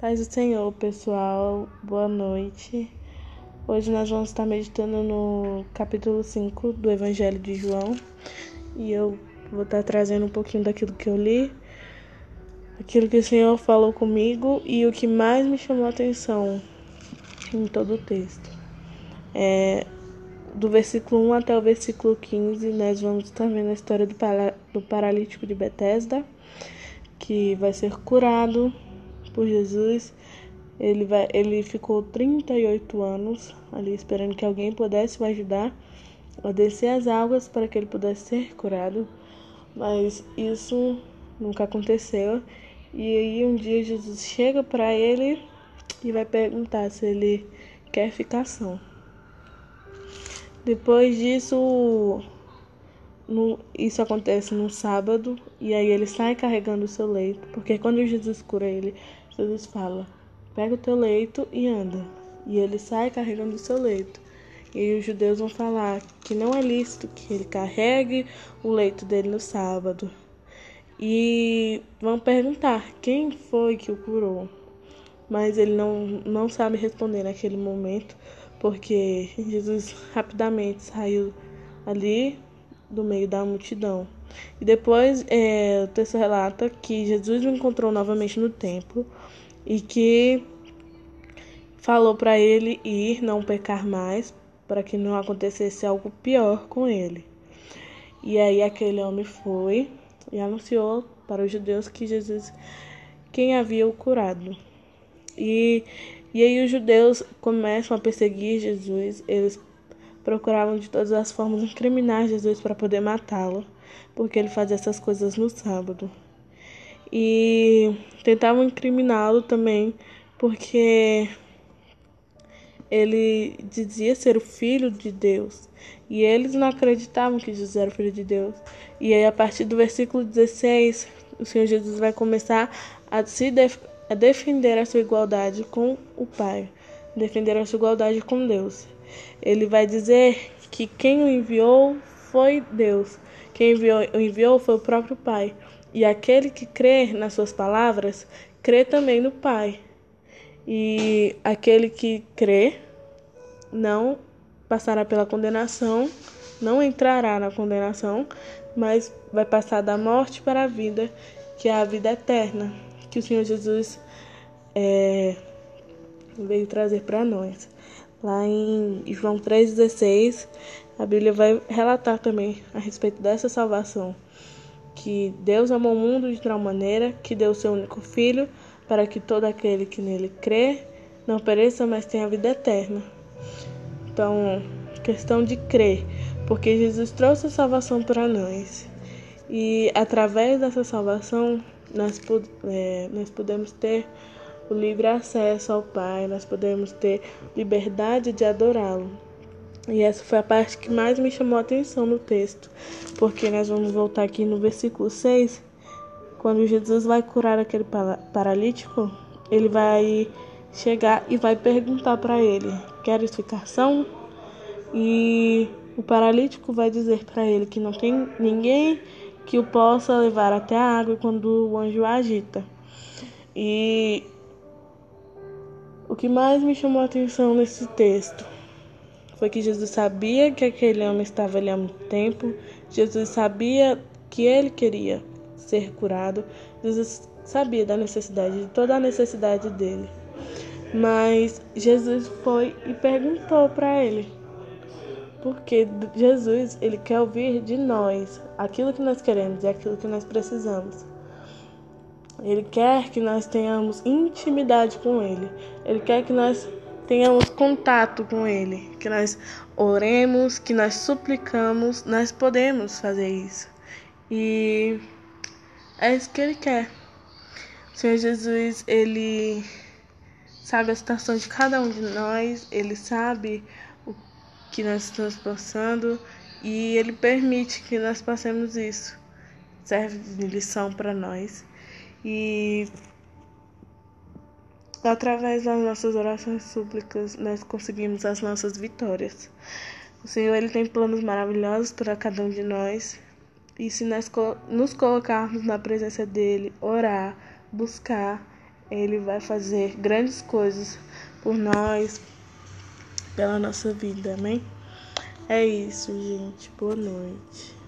Paz do Senhor, pessoal. Boa noite. Hoje nós vamos estar meditando no capítulo 5 do Evangelho de João. E eu vou estar trazendo um pouquinho daquilo que eu li, aquilo que o Senhor falou comigo e o que mais me chamou a atenção em todo o texto. É, do versículo 1 até o versículo 15, nós vamos estar vendo a história do, para, do paralítico de Betesda, que vai ser curado por Jesus. Ele, vai, ele ficou 38 anos ali esperando que alguém pudesse o ajudar a descer as águas para que ele pudesse ser curado, mas isso nunca aconteceu. E aí um dia Jesus chega para ele e vai perguntar se ele quer ficar são. Depois disso, no, isso acontece no sábado e aí ele sai carregando o seu leito, porque quando Jesus cura ele, Jesus fala: pega o teu leito e anda. E ele sai carregando o seu leito. E os judeus vão falar que não é lícito que ele carregue o leito dele no sábado. E vão perguntar quem foi que o curou. Mas ele não, não sabe responder naquele momento, porque Jesus rapidamente saiu ali do meio da multidão. E depois é, o texto relata que Jesus o encontrou novamente no templo e que falou para ele ir não pecar mais, para que não acontecesse algo pior com ele. E aí aquele homem foi e anunciou para os judeus que Jesus quem havia o curado. E, e aí os judeus começam a perseguir Jesus, eles procuravam de todas as formas incriminar Jesus para poder matá-lo, porque ele fazia essas coisas no sábado. E tentavam incriminá-lo também porque ele dizia ser o filho de Deus. E eles não acreditavam que Jesus era o filho de Deus. E aí, a partir do versículo 16, o Senhor Jesus vai começar a se def a defender a sua igualdade com o Pai, defender a sua igualdade com Deus. Ele vai dizer que quem o enviou foi Deus, quem enviou, o enviou foi o próprio Pai. E aquele que crê nas suas palavras, crê também no Pai. E aquele que crê não passará pela condenação, não entrará na condenação, mas vai passar da morte para a vida, que é a vida eterna, que o Senhor Jesus é, veio trazer para nós. Lá em João 3,16, a Bíblia vai relatar também a respeito dessa salvação. Que Deus amou o mundo de tal maneira que deu seu único filho para que todo aquele que nele crê não pereça, mas tenha vida eterna. Então, questão de crer, porque Jesus trouxe a salvação para nós. E através dessa salvação, nós, é, nós podemos ter o livre acesso ao Pai, nós podemos ter liberdade de adorá-lo. E essa foi a parte que mais me chamou a atenção no texto, porque nós vamos voltar aqui no versículo 6, quando Jesus vai curar aquele paralítico, ele vai chegar e vai perguntar para ele: Queres ficar são? E o paralítico vai dizer para ele que não tem ninguém que o possa levar até a água quando o anjo agita. E o que mais me chamou a atenção nesse texto foi que Jesus sabia que aquele homem estava ali há muito tempo, Jesus sabia que ele queria ser curado, Jesus sabia da necessidade, de toda a necessidade dele. Mas Jesus foi e perguntou para ele. Porque Jesus, ele quer ouvir de nós aquilo que nós queremos e aquilo que nós precisamos. Ele quer que nós tenhamos intimidade com Ele. Ele quer que nós tenhamos contato com Ele, que nós oremos, que nós suplicamos. Nós podemos fazer isso. E é isso que Ele quer. O Senhor Jesus, Ele sabe a situação de cada um de nós, Ele sabe o que nós estamos passando e Ele permite que nós passemos isso. Serve de lição para nós. E através das nossas orações súplicas nós conseguimos as nossas vitórias. O Senhor ele tem planos maravilhosos para cada um de nós. E se nós nos colocarmos na presença dele, orar, buscar, Ele vai fazer grandes coisas por nós, pela nossa vida, amém? É isso, gente. Boa noite.